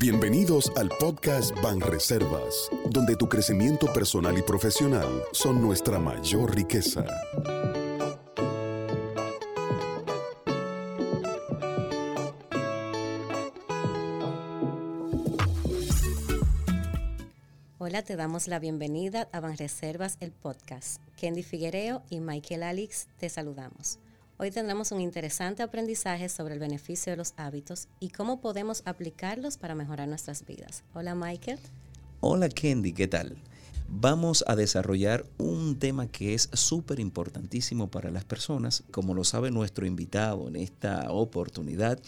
Bienvenidos al podcast Banreservas, donde tu crecimiento personal y profesional son nuestra mayor riqueza. Hola, te damos la bienvenida a Banreservas, el podcast. Kendy Figuereo y Michael Alix te saludamos. Hoy tendremos un interesante aprendizaje sobre el beneficio de los hábitos y cómo podemos aplicarlos para mejorar nuestras vidas. Hola Michael. Hola Kendi, ¿qué tal? Vamos a desarrollar un tema que es súper importantísimo para las personas, como lo sabe nuestro invitado en esta oportunidad,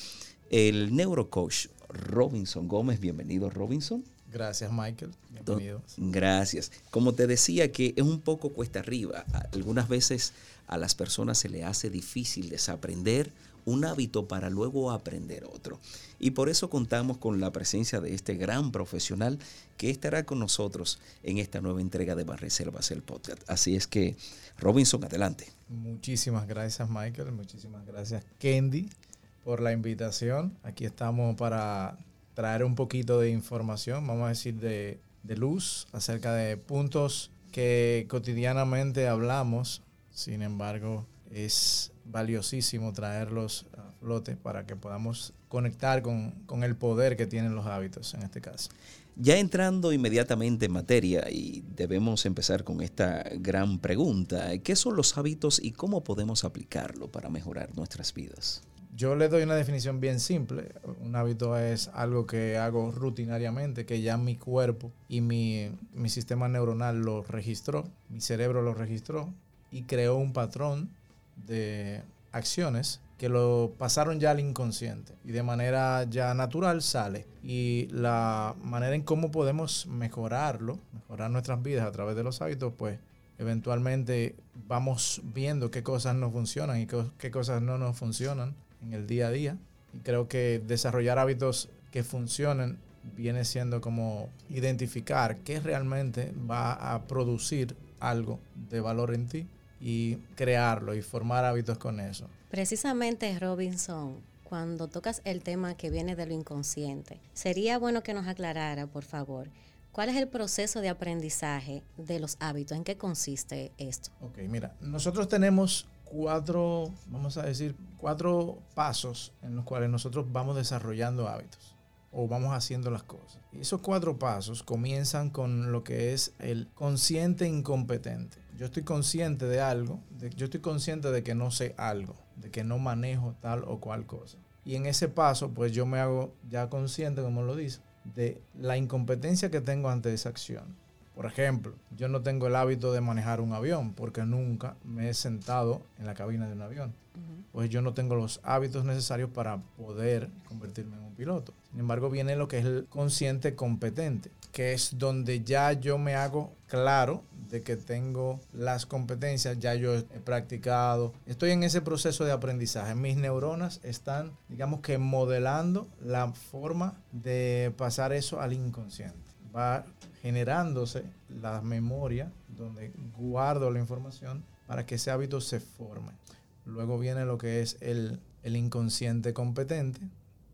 el neurocoach Robinson Gómez. Bienvenido Robinson. Gracias, Michael. Bienvenidos. Gracias. Como te decía, que es un poco cuesta arriba. Algunas veces a las personas se le hace difícil desaprender un hábito para luego aprender otro. Y por eso contamos con la presencia de este gran profesional que estará con nosotros en esta nueva entrega de Barreservas, el podcast. Así es que, Robinson, adelante. Muchísimas gracias, Michael. Muchísimas gracias, Kendi, por la invitación. Aquí estamos para traer un poquito de información, vamos a decir, de, luz acerca de puntos que cotidianamente hablamos, sin embargo, es valiosísimo traerlos a flote para que podamos conectar con, con, el poder que tienen los hábitos en este caso. Ya entrando inmediatamente en materia y debemos empezar con esta gran pregunta, ¿qué son los hábitos y cómo podemos aplicarlo para mejorar nuestras vidas? Yo le doy una definición bien simple. Un hábito es algo que hago rutinariamente, que ya mi cuerpo y mi, sistema neuronal lo registró, mi cerebro lo registró y creó un patrón de acciones que lo pasaron ya al inconsciente y de manera ya natural sale. Y la manera en cómo podemos mejorarlo, mejorar nuestras vidas a través de los hábitos, pues eventualmente vamos viendo qué cosas nos funcionan y qué cosas no nos funcionan en el día a día. Y creo que desarrollar hábitos que funcionen viene siendo como identificar qué realmente va a producir algo de valor en ti y crearlo y formar hábitos con eso. Precisamente, Robinson, cuando tocas el tema que viene de lo inconsciente, sería bueno que nos aclarara, por favor, cuál es el proceso de aprendizaje de los hábitos, en qué consiste esto. Ok, mira, nosotros tenemos cuatro, vamos a decir, cuatro pasos en los cuales nosotros vamos desarrollando hábitos o vamos haciendo las cosas. Y esos cuatro pasos comienzan con lo que es el consciente incompetente. Yo estoy consciente de algo, yo estoy consciente de que no sé algo, de que no manejo tal o cual cosa. Y en ese paso, pues yo me hago ya consciente, como lo dice, de la incompetencia que tengo ante esa acción. Por ejemplo, yo no tengo el hábito de manejar un avión porque nunca me he sentado en la cabina de un avión. Pues yo no tengo los hábitos necesarios para poder convertirme en un piloto. Sin embargo, viene lo que es el consciente competente, que es donde ya yo me hago claro de que tengo las competencias, ya yo he practicado, estoy en ese proceso de aprendizaje. Mis neuronas están, digamos que, modelando la forma de pasar eso al inconsciente. Va generándose la memoria donde guardo la información para que ese hábito se forme. Luego viene lo que es el, inconsciente competente,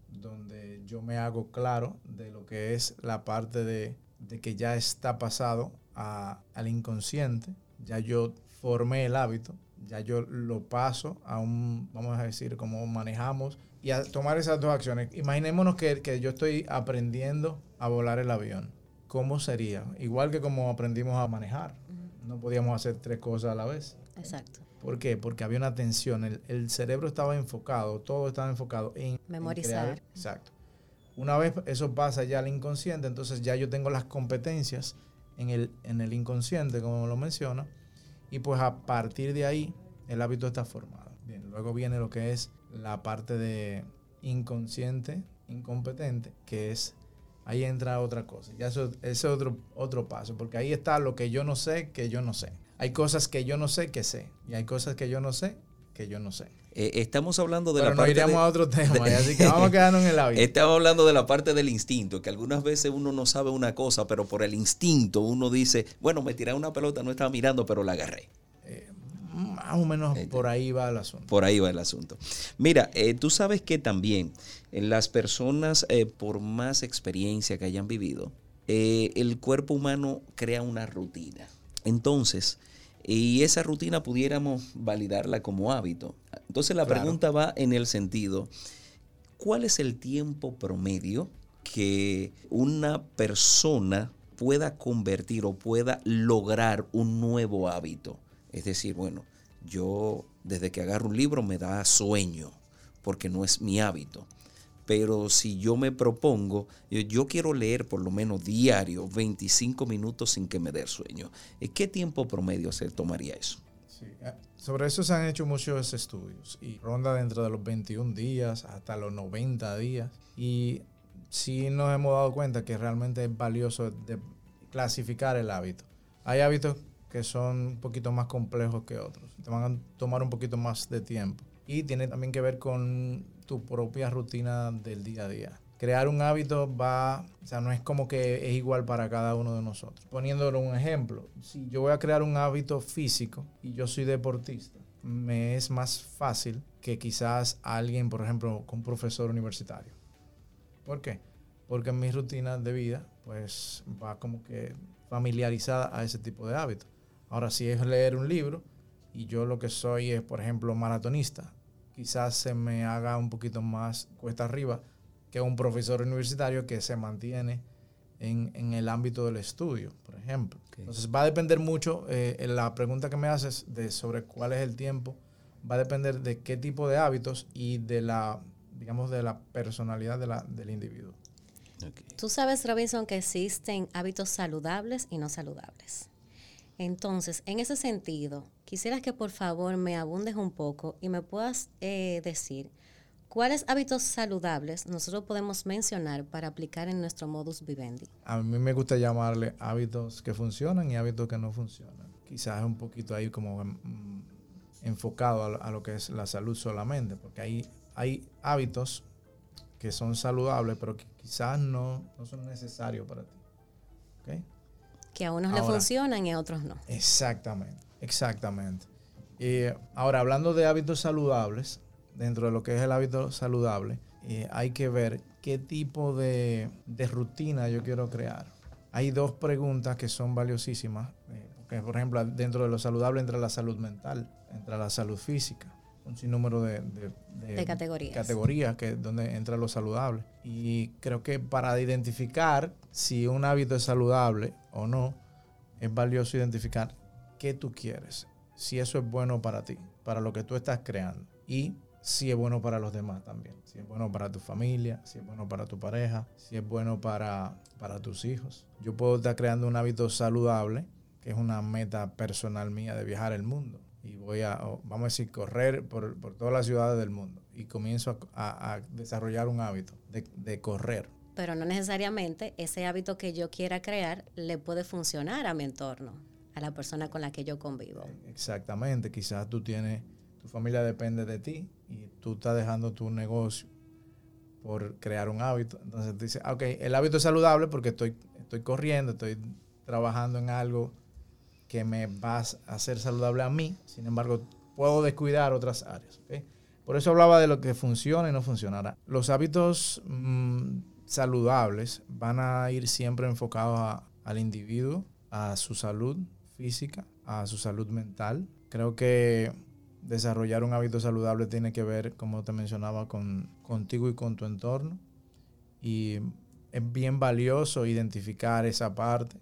donde yo me hago claro de lo que es la parte de, que ya está pasado al inconsciente, ya yo formé el hábito, ya yo lo paso a un, vamos a decir, cómo manejamos y a tomar esas dos acciones. Imaginémonos que, que yo estoy aprendiendo a volar el avión ¿cómo sería? Igual que como aprendimos a manejar. No podíamos hacer tres cosas a la vez. Exacto. ¿Por qué? Porque había una tensión. El, cerebro estaba enfocado, todo estaba enfocado en memorizar. exacto. Una vez eso pasa ya al inconsciente, entonces ya yo tengo las competencias en el, en el inconsciente, como lo menciona, y pues a partir de ahí el hábito está formado. Bien, luego viene lo que es la parte de inconsciente, incompetente, que es ahí entra otra cosa. Ya eso, ese es otro, otro paso, porque ahí está lo que yo no sé, que yo no sé. Hay cosas que yo no sé que sé, y hay cosas que yo no sé que yo no sé. Eh, estamos hablando de la parte. Pero no a otro tema, así que vamos a quedarnos en el hábito. Estamos hablando de la parte del instinto, que algunas veces uno no sabe una cosa, pero por el instinto uno dice, bueno, me tiré una pelota, no estaba mirando, pero la agarré. Eh, Más o menos por ahí va el asunto. Por ahí va el asunto. Mira, eh, tú sabes que también en las personas, eh, por más experiencia que hayan vivido, eh, el cuerpo humano crea una rutina. Entonces, y esa rutina pudiéramos validarla como hábito. Entonces la pregunta va en el sentido, ¿cuál es el tiempo promedio que una persona pueda convertir o pueda lograr un nuevo hábito? Es decir, bueno, yo desde que agarro un libro me da sueño porque no es mi hábito. Pero si yo me propongo, yo, quiero leer por lo menos diario 25 minutos sin que me dé sueño. ¿Qué tiempo promedio se tomaría eso? Eh, sobre eso se han hecho muchos estudios y ronda dentro de los 21 días hasta los 90 días. Y sí nos hemos dado cuenta que realmente es valioso de clasificar el hábito. Hay hábitos que son un poquito más complejos que otros. Te van a tomar un poquito más de tiempo. Y tiene también que ver con tu propia rutina del día a día. Crear un hábito va, o sea, no es como que es igual para cada uno de nosotros. Poniéndolo un ejemplo, si yo voy a crear un hábito físico y yo soy deportista, me es más fácil que quizás alguien, por ejemplo, con un profesor universitario. ¿Por qué? Porque mi rutina de vida, pues, va como que familiarizada a ese tipo de hábitos. Ahora, si es leer un libro y yo lo que soy es, por ejemplo, maratonista, quizás se me haga un poquito más cuesta arriba que un profesor universitario que se mantiene en, el ámbito del estudio, por ejemplo. Entonces va a depender mucho, eh, la pregunta que me haces de sobre cuál es el tiempo, va a depender de qué tipo de hábitos y de la, digamos, de la personalidad de la, del individuo. Tú sabes, Robinson, que existen hábitos saludables y no saludables. Entonces, en ese sentido, quisieras que por favor me abundes un poco y me puedas eh, decir cuáles hábitos saludables nosotros podemos mencionar para aplicar en nuestro modus vivendi. A mí me gusta llamarle hábitos que funcionan y hábitos que no funcionan. Quizás un poquito ahí como mm, enfocado a, lo que es la salud solamente, porque hay, hay hábitos que son saludables, pero que quizás no, no son necesarios para ti. ¿Okay? Que a unos le funcionan y a otros no. Exactamente, exactamente. Y ahora, hablando de hábitos saludables, dentro de lo que es el hábito saludable, eh, hay que ver qué tipo de, rutina yo quiero crear. Hay dos preguntas que son valiosísimas, eh, por ejemplo, dentro de lo saludable entra la salud mental, entra la salud física un sinnúmero de, de, categorías. categorías que donde entra lo saludable. Y creo que para identificar si un hábito es saludable o no, es valioso identificar qué tú quieres, si eso es bueno para ti, para lo que tú estás creando y si es bueno para los demás también, si es bueno para tu familia, si es bueno para tu pareja, si es bueno para, para tus hijos. Yo puedo estar creando un hábito saludable, que es una meta personal mía de viajar el mundo y voy a, vamos a decir, correr por, todas las ciudades del mundo y comienzo a, desarrollar un hábito de, correr. Pero no necesariamente ese hábito que yo quiera crear le puede funcionar a mi entorno, a la persona con la que yo convivo. Exactamente, quizás tú tienes, tu familia depende de ti y tú estás dejando tu negocio por crear un hábito. Entonces tú dices, ok, el hábito es saludable porque estoy, estoy corriendo, estoy trabajando en algo que me va a hacer saludable a mí, sin embargo, puedo descuidar otras áreas. Por eso hablaba de lo que funciona y no funcionará. Los hábitos mm, saludables van a ir siempre enfocados al individuo, a su salud física, a su salud mental. Creo que desarrollar un hábito saludable tiene que ver, como te mencionaba, con contigo y con tu entorno. Y es bien valioso identificar esa parte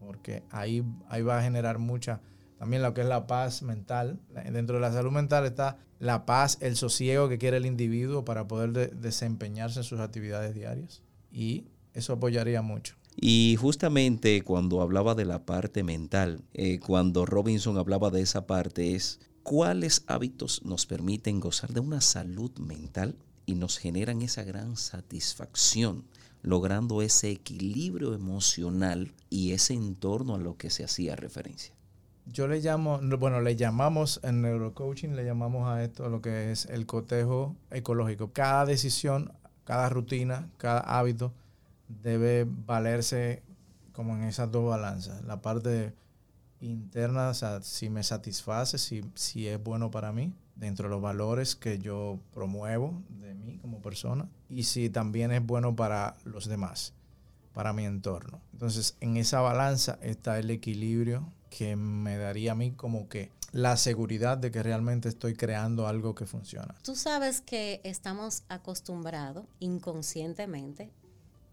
porque ahí, ahí va a generar mucha, también lo que es la paz mental. Dentro de la salud mental está la paz, el sosiego que quiere el individuo para poder desempeñarse en sus actividades diarias. Y eso apoyaría mucho. Y justamente cuando hablaba de la parte mental, eh, cuando Robinson hablaba de esa parte, es cuáles hábitos nos permiten gozar de una salud mental y nos generan esa gran satisfacción logrando ese equilibrio emocional y ese entorno a lo que se hacía referencia. Yo le llamo, bueno, le llamamos en neurocoaching, le llamamos a esto lo que es el cotejo ecológico. Cada decisión, cada rutina, cada hábito debe valerse como en esas dos balanzas. La parte interna, o sea, si me satisface, si, si es bueno para mí, dentro de los valores que yo promuevo de mí como persona, y si también es bueno para los demás, para mi entorno. Entonces, en esa balanza está el equilibrio que me daría a mí como que la seguridad de que realmente estoy creando algo que funciona. Tú sabes que estamos acostumbrados inconscientemente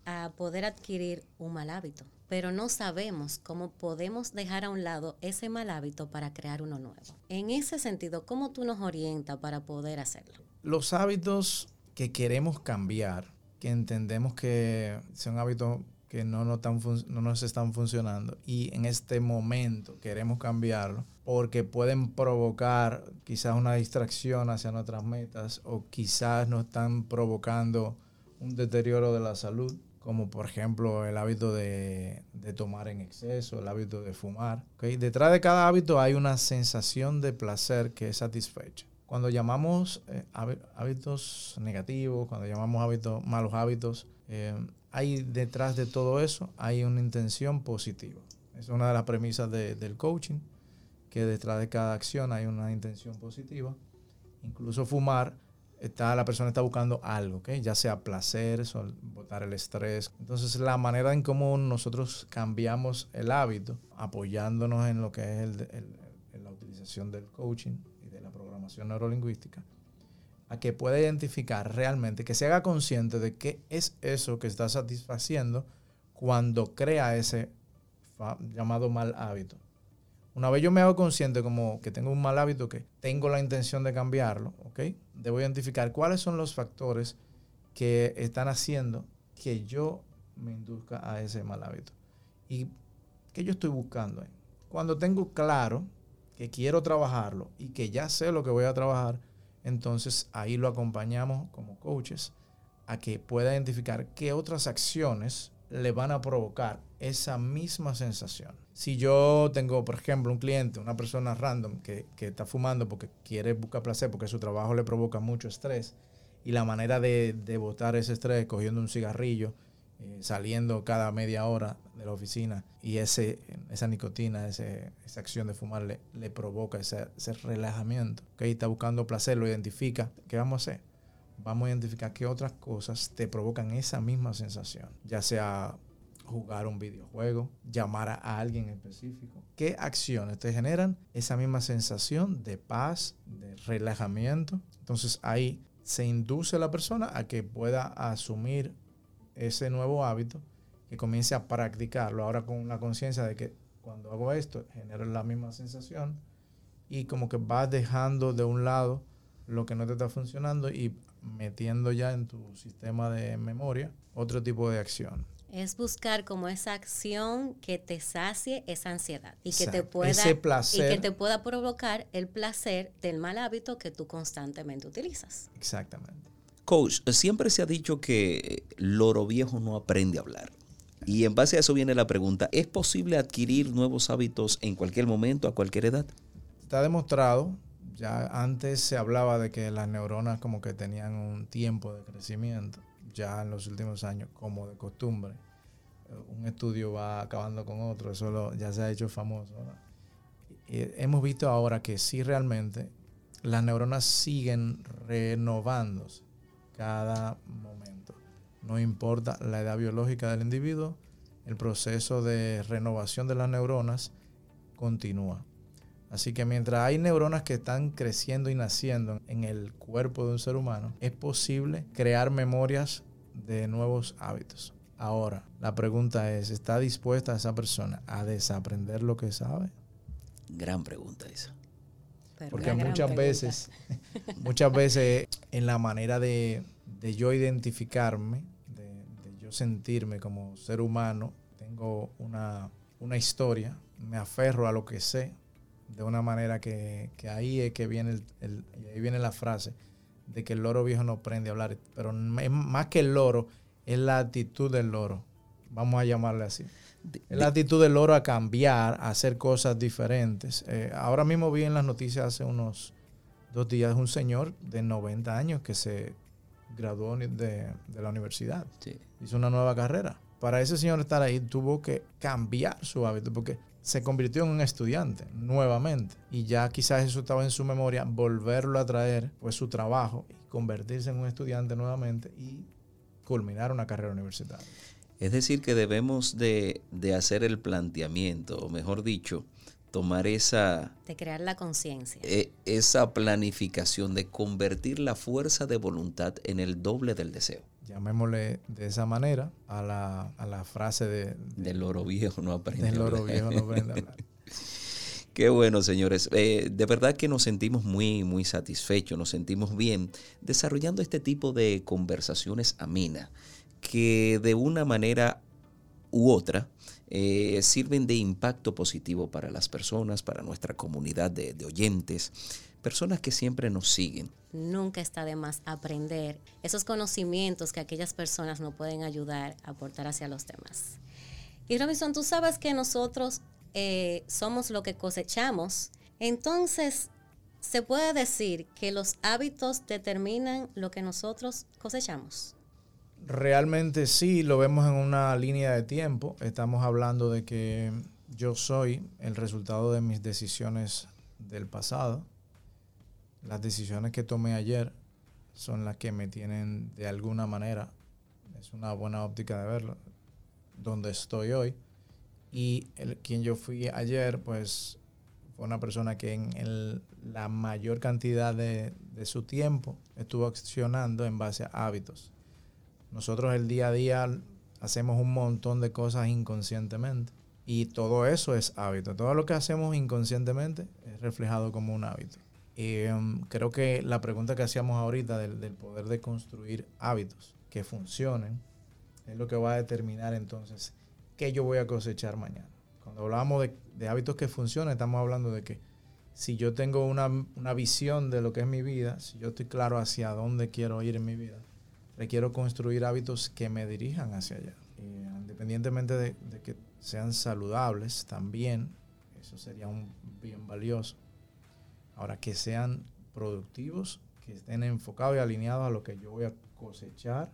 a poder adquirir un mal hábito, pero no sabemos cómo podemos dejar a un lado ese mal hábito para crear uno nuevo. En ese sentido, ¿cómo tú nos orientas para poder hacerlo? Los hábitos que queremos cambiar, que entendemos que son hábitos que no, no, no nos están funcionando y en este momento queremos cambiarlo porque pueden provocar quizás una distracción hacia nuestras metas o quizás nos están provocando un deterioro de la salud, como por ejemplo el hábito de, tomar en exceso, el hábito de fumar. Detrás de cada hábito hay una sensación de placer que es satisfecha. Cuando llamamos eh, hábitos negativos, cuando llamamos hábitos, malos hábitos, eh, hay detrás de todo eso, hay una intención positiva. Es una de las premisas del coaching, que detrás de cada acción hay una intención positiva. Incluso fumar, está, la persona está buscando algo, ya sea placer, botar el estrés. Entonces la manera en cómo nosotros cambiamos el hábito, apoyándonos en lo que es la utilización del coaching y de la programación neurolingüística, a que pueda identificar realmente, que se haga consciente de qué es eso que está satisfaciendo cuando crea ese llamado mal hábito. Una vez yo me hago consciente como que tengo un mal hábito, que tengo la intención de cambiarlo. Debo identificar cuáles son los factores que están haciendo que yo me induzca a ese mal hábito. Y qué yo estoy buscando. Cuando tengo claro que quiero trabajarlo y que ya sé lo que voy a trabajar, entonces ahí lo acompañamos como coaches a que pueda identificar qué otras acciones le van a provocar esa misma sensación. Si yo tengo, por ejemplo, un cliente, una persona random que, está fumando porque quiere buscar placer, porque su trabajo le provoca mucho estrés, y la manera de, de botar ese estrés cogiendo un cigarrillo, eh, saliendo cada media hora de la oficina y ese, esa nicotina, ese, esa acción de fumar le, le provoca ese, ese relajamiento. ¿okay? Está buscando placer, lo identifica. ¿Qué vamos a hacer? Vamos a identificar qué otras cosas te provocan esa misma sensación, ya sea jugar un videojuego, llamar a alguien específico. ¿Qué acciones te generan esa misma sensación de paz, de relajamiento? Entonces ahí se induce a la persona a que pueda asumir ese nuevo hábito, que comience a practicarlo ahora con la conciencia de que cuando hago esto genero la misma sensación y como que vas dejando de un lado lo que no te está funcionando y metiendo ya en tu sistema de memoria otro tipo de acción. Es buscar como esa acción que te sacie esa ansiedad y que te pueda y que te pueda provocar el placer del mal hábito que tú constantemente utilizas. Exactamente. Coach, siempre se ha dicho que loro viejo no aprende a hablar. Y en base a eso viene la pregunta, ¿es posible adquirir nuevos hábitos en cualquier momento, a cualquier edad? Está demostrado, ya antes se hablaba de que las neuronas como que tenían un tiempo de crecimiento, ya en los últimos años, como de costumbre. Un estudio va acabando con otro, eso ya se ha hecho famoso. hemos visto ahora que sí realmente las neuronas siguen renovándose cada momento. No importa la edad biológica del individuo, el proceso de renovación de las neuronas continúa. Así que mientras hay neuronas que están creciendo y naciendo en el cuerpo de un ser humano, es posible crear memorias de nuevos hábitos. Ahora, la pregunta es, ¿está dispuesta esa persona a desaprender lo que sabe? Gran pregunta esa. Porque muchas veces, muchas veces en la manera de, yo identificarme, de, yo sentirme como ser humano, tengo una, historia, me aferro a lo que sé, de una manera que, ahí es que viene, el, ahí viene la frase de que el loro viejo no aprende a hablar, pero más que el loro, es la actitud del loro, vamos a llamarle así. Es la actitud del oro a cambiar, a hacer cosas diferentes. Eh, ahora mismo vi en las noticias hace unos dos días un señor de 90 años que se graduó de, la universidad. Hizo una nueva carrera. para ese señor estar ahí tuvo que cambiar su hábito porque se convirtió en un estudiante nuevamente y ya quizás eso estaba en su memoria, volverlo a traer pues su trabajo y convertirse en un estudiante nuevamente y culminar una carrera universitaria. Es decir, que debemos de, de hacer el planteamiento, o mejor dicho, tomar esa... De crear la conciencia. Eh, esa planificación de convertir la fuerza de voluntad en el doble del deseo. Llamémosle de esa manera a la, a la frase de, Del loro viejo no aprende Del loro viejo no aprende a hablar. Qué bueno, señores. Eh, de verdad que nos sentimos muy, muy satisfechos, nos sentimos bien desarrollando este tipo de conversaciones amenas que de una manera u otra eh, sirven de impacto positivo para las personas, para nuestra comunidad de, oyentes, personas que siempre nos siguen. Nunca está de más aprender esos conocimientos que aquellas personas nos pueden ayudar a aportar hacia los demás. Y Robinson, tú sabes que nosotros eh, somos lo que cosechamos, entonces se puede decir que los hábitos determinan lo que nosotros cosechamos. Realmente sí, lo vemos en una línea de tiempo. Estamos hablando de que yo soy el resultado de mis decisiones del pasado. Las decisiones que tomé ayer son las que me tienen de alguna manera, es una buena óptica de verlo, donde estoy hoy. Y el, quien yo fui ayer, pues fue una persona que en el, la mayor cantidad de, de su tiempo estuvo accionando en base a hábitos. Nosotros el día a día hacemos un montón de cosas inconscientemente y todo eso es hábito. Todo lo que hacemos inconscientemente es reflejado como un hábito. Y um, creo que la pregunta que hacíamos ahorita del, del, poder de construir hábitos que funcionen es lo que va a determinar entonces qué yo voy a cosechar mañana. Cuando hablamos de, de hábitos que funcionan, estamos hablando de que si yo tengo una, una visión de lo que es mi vida, si yo estoy claro hacia dónde quiero ir en mi vida, requiero construir hábitos que me dirijan hacia allá. Eh, independientemente de, de, que sean saludables también, eso sería un bien valioso. Ahora, que sean productivos, que estén enfocados y alineados a lo que yo voy a cosechar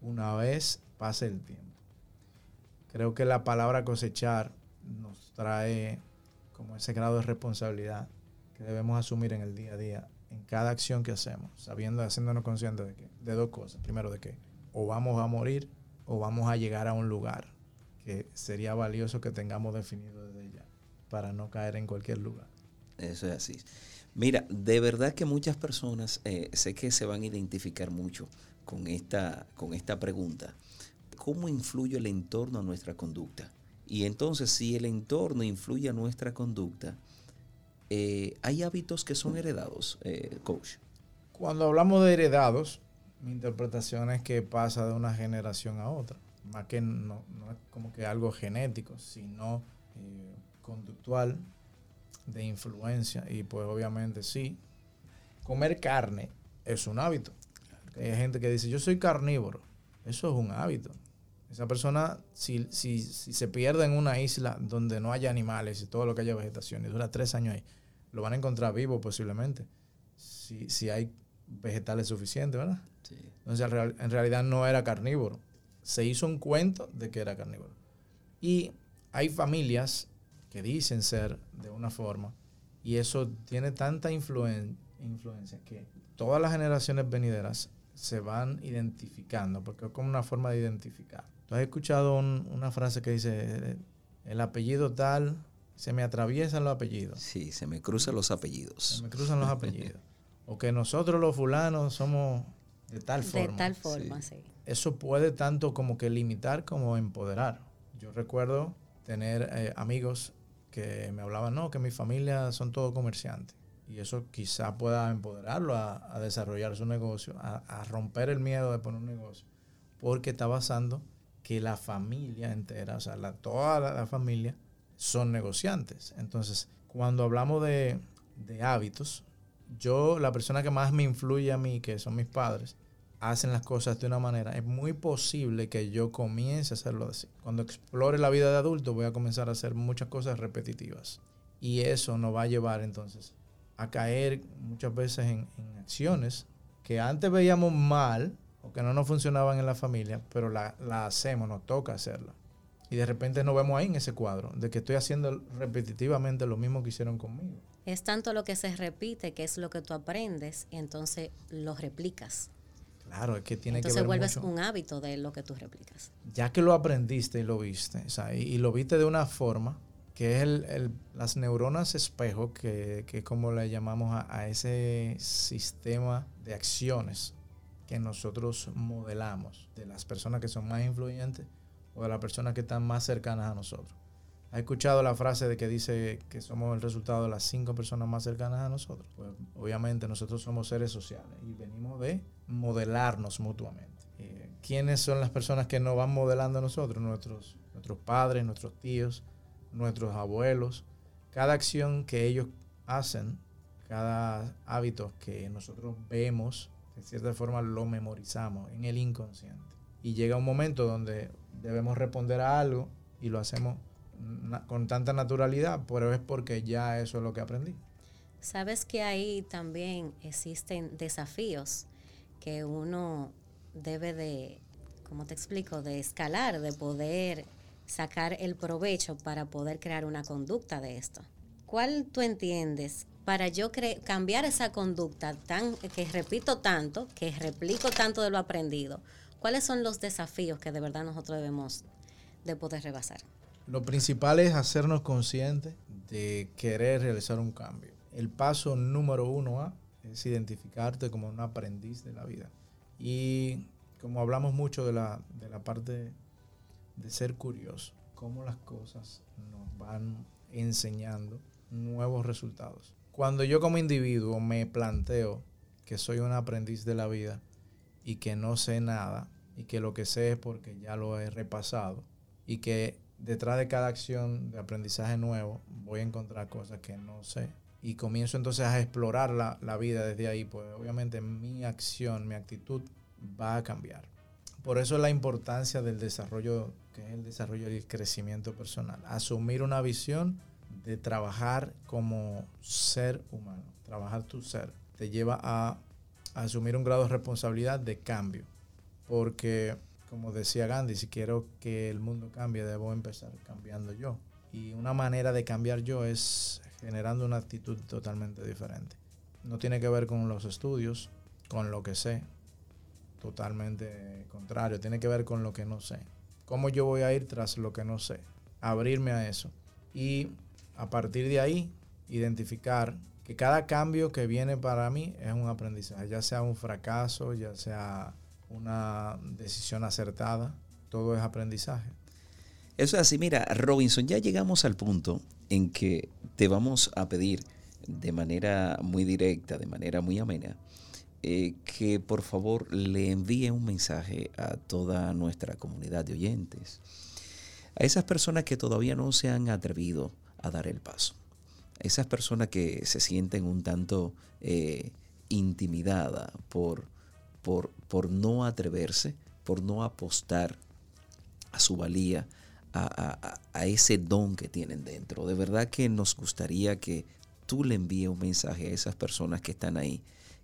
una vez pase el tiempo. Creo que la palabra cosechar nos trae como ese grado de responsabilidad que debemos asumir en el día a día en cada acción que hacemos, sabiendo, haciéndonos conscientes de, que, de dos cosas. Primero, de que o vamos a morir o vamos a llegar a un lugar que sería valioso que tengamos definido desde ya para no caer en cualquier lugar. Eso es así. Mira, de verdad que muchas personas eh, sé que se van a identificar mucho con esta, con esta pregunta. ¿Cómo influye el entorno a nuestra conducta? Y entonces, si el entorno influye a nuestra conducta, eh, ¿hay hábitos que son heredados, eh, coach? Cuando hablamos de heredados, mi interpretación es que pasa de una generación a otra. Más que no, no es como que algo genético, sino eh, conductual, de influencia. Y pues obviamente sí, comer carne es un hábito. Hay gente que dice, yo soy carnívoro. Eso es un hábito. Esa persona, si, si, si, se pierde en una isla donde no haya animales y todo lo que haya vegetación y dura tres años ahí, lo van a encontrar vivo posiblemente. Si, si hay vegetales suficientes, ¿verdad? Sí. Entonces, en realidad no era carnívoro. Se hizo un cuento de que era carnívoro. Y hay familias que dicen ser de una forma y eso tiene tanta influen influencia que todas las generaciones venideras se van identificando, porque es como una forma de identificar. ¿Tú has escuchado un, una frase que dice, el apellido tal, se me atraviesan los apellidos? Sí, se me cruzan los apellidos. Se me cruzan los apellidos. o que nosotros los fulanos somos de tal forma. De tal forma, sí. sí. Eso puede tanto como que limitar como empoderar. Yo recuerdo tener eh, amigos que me hablaban, no, que mi familia son todos comerciantes y eso quizá pueda empoderarlo a, a desarrollar su negocio, a, a, romper el miedo de poner un negocio, porque está basando que la familia entera, o sea, la, toda la, la, familia son negociantes. Entonces, cuando hablamos de, de, hábitos, yo, la persona que más me influye a mí, que son mis padres, hacen las cosas de una manera, es muy posible que yo comience a hacerlo así. Cuando explore la vida de adulto, voy a comenzar a hacer muchas cosas repetitivas. Y eso nos va a llevar entonces a caer muchas veces en, acciones que antes veíamos mal o que no nos funcionaban en la familia, pero la, la hacemos, nos toca hacerla. Y de repente nos vemos ahí en ese cuadro, de que estoy haciendo repetitivamente lo mismo que hicieron conmigo. Es tanto lo que se repite que es lo que tú aprendes y entonces lo replicas. Claro, es que tiene entonces que ver vuelves mucho. un hábito de lo que tú replicas. Ya que lo aprendiste y lo viste, o sea, y, y lo viste de una forma que es el, el- las neuronas espejo, que, que es como le llamamos a, a ese sistema de acciones que nosotros modelamos de las personas que son más influyentes o de las personas que están más cercanas a nosotros. ¿Has escuchado la frase de que dice que somos el resultado de las cinco personas más cercanas a nosotros? Pues obviamente nosotros somos seres sociales y venimos de modelarnos mutuamente. Eh, ¿Quiénes son las personas que nos van modelando a nosotros? Nuestros, nuestros padres, nuestros tíos, nuestros abuelos. Cada acción que ellos hacen, cada hábito que nosotros vemos, de cierta forma lo memorizamos en el inconsciente. Y llega un momento donde debemos responder a algo y lo hacemos con tanta naturalidad, pero es porque ya eso es lo que aprendí. Sabes que ahí también existen desafíos que uno debe de, como te explico, de escalar, de poder sacar el provecho para poder crear una conducta de esto. ¿Cuál tú entiendes para yo cambiar esa conducta tan que repito tanto, que replico tanto de lo aprendido? ¿Cuáles son los desafíos que de verdad nosotros debemos de poder rebasar? Lo principal es hacernos conscientes de querer realizar un cambio. El paso número uno A es identificarte como un aprendiz de la vida. Y como hablamos mucho de la, de la parte de ser curioso, cómo las cosas nos van enseñando nuevos resultados. Cuando yo como individuo me planteo que soy un aprendiz de la vida y que no sé nada y que lo que sé es porque ya lo he repasado y que detrás de cada acción de aprendizaje nuevo voy a encontrar cosas que no sé y comienzo entonces a explorar la, la vida desde ahí, pues obviamente mi acción, mi actitud va a cambiar. Por eso la importancia del desarrollo, que es el desarrollo y el crecimiento personal. Asumir una visión de trabajar como ser humano, trabajar tu ser, te lleva a, a asumir un grado de responsabilidad de cambio. Porque, como decía Gandhi, si quiero que el mundo cambie, debo empezar cambiando yo. Y una manera de cambiar yo es generando una actitud totalmente diferente. No tiene que ver con los estudios, con lo que sé, totalmente contrario, tiene que ver con lo que no sé. ¿Cómo yo voy a ir tras lo que no sé? Abrirme a eso. Y a partir de ahí, identificar que cada cambio que viene para mí es un aprendizaje, ya sea un fracaso, ya sea una decisión acertada, todo es aprendizaje. Eso es así, mira, Robinson, ya llegamos al punto en que te vamos a pedir de manera muy directa, de manera muy amena, eh, que por favor le envíe un mensaje a toda nuestra comunidad de oyentes, a esas personas que todavía no se han atrevido a dar el paso, a esas personas que se sienten un tanto eh, intimidadas por, por, por no atreverse, por no apostar a su valía, a, a, a, ese don que tienen dentro. De verdad que nos gustaría que tú le envíes un mensaje a esas personas que están ahí,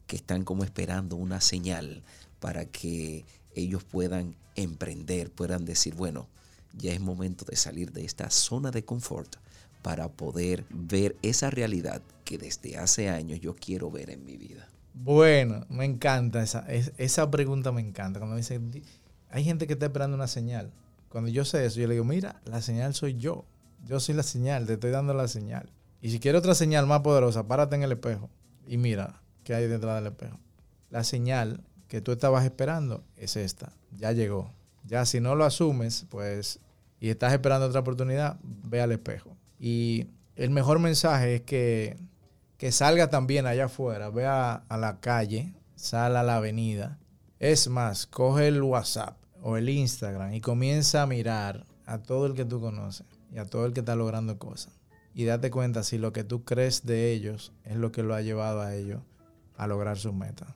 que están como esperando una señal para que ellos puedan emprender, puedan decir, bueno, ya es momento de salir de esta zona de confort para poder ver esa realidad que desde hace años yo quiero ver en mi vida. Bueno, me encanta esa, esa pregunta, me encanta. Cuando dice, hay gente que está esperando una señal. Cuando yo sé eso, yo le digo, mira, la señal soy yo. Yo soy la señal, te estoy dando la señal. Y si quieres otra señal más poderosa, párate en el espejo y mira qué hay detrás del espejo. La señal que tú estabas esperando es esta. Ya llegó. Ya si no lo asumes, pues, y estás esperando otra oportunidad, ve al espejo. Y el mejor mensaje es que, que salga también allá afuera, ve a, la calle, sal a la avenida. Es más, coge el WhatsApp o el Instagram y comienza a mirar a todo el que tú conoces y a todo el que está logrando cosas. Y date cuenta si lo que tú crees de ellos es lo que lo ha llevado a ellos a lograr sus metas.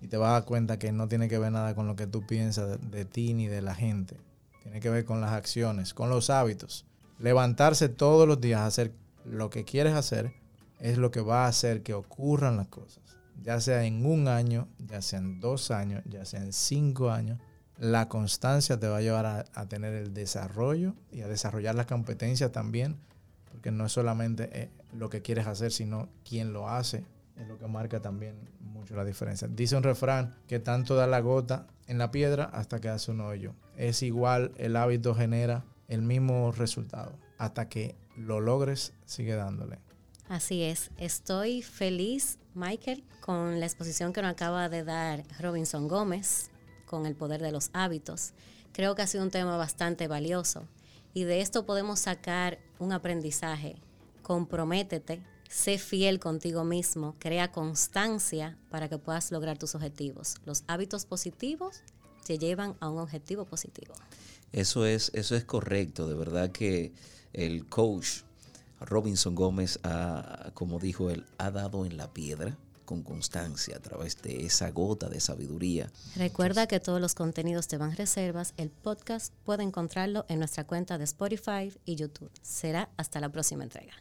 Y te vas a dar cuenta que no tiene que ver nada con lo que tú piensas de ti ni de la gente. Tiene que ver con las acciones, con los hábitos. Levantarse todos los días a hacer lo que quieres hacer es lo que va a hacer que ocurran las cosas. ya sea en un año, ya sea en dos años, ya sea en cinco años, la constancia te va a llevar a, tener el desarrollo y a desarrollar las competencias también, porque no es solamente eh, lo que quieres hacer, sino quién lo hace, es lo que marca también mucho la diferencia. Dice un refrán que tanto da la gota en la piedra hasta que hace un hoyo. Es igual, el hábito genera el mismo resultado. Hasta que lo logres, sigue dándole. Así es. Estoy feliz, Michael, con la exposición que nos acaba de dar Robinson Gómez con el poder de los hábitos. Creo que ha sido un tema bastante valioso y de esto podemos sacar un aprendizaje. Comprométete, sé fiel contigo mismo, crea constancia para que puedas lograr tus objetivos. Los hábitos positivos te llevan a un objetivo positivo. Eso es, eso es correcto, de verdad que el coach Robinson Gómez, ha, como dijo él, ha dado en la piedra con constancia a través de esa gota de sabiduría. Recuerda que todos los contenidos de Van Reservas, el podcast, puede encontrarlo en nuestra cuenta de Spotify y YouTube. Será hasta la próxima entrega.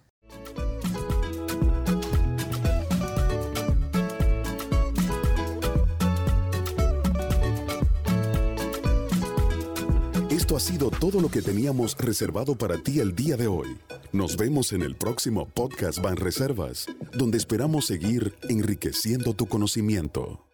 Esto ha sido todo lo que teníamos reservado para ti el día de hoy. Nos vemos en el próximo podcast Van Reservas, donde esperamos seguir enriqueciendo tu conocimiento.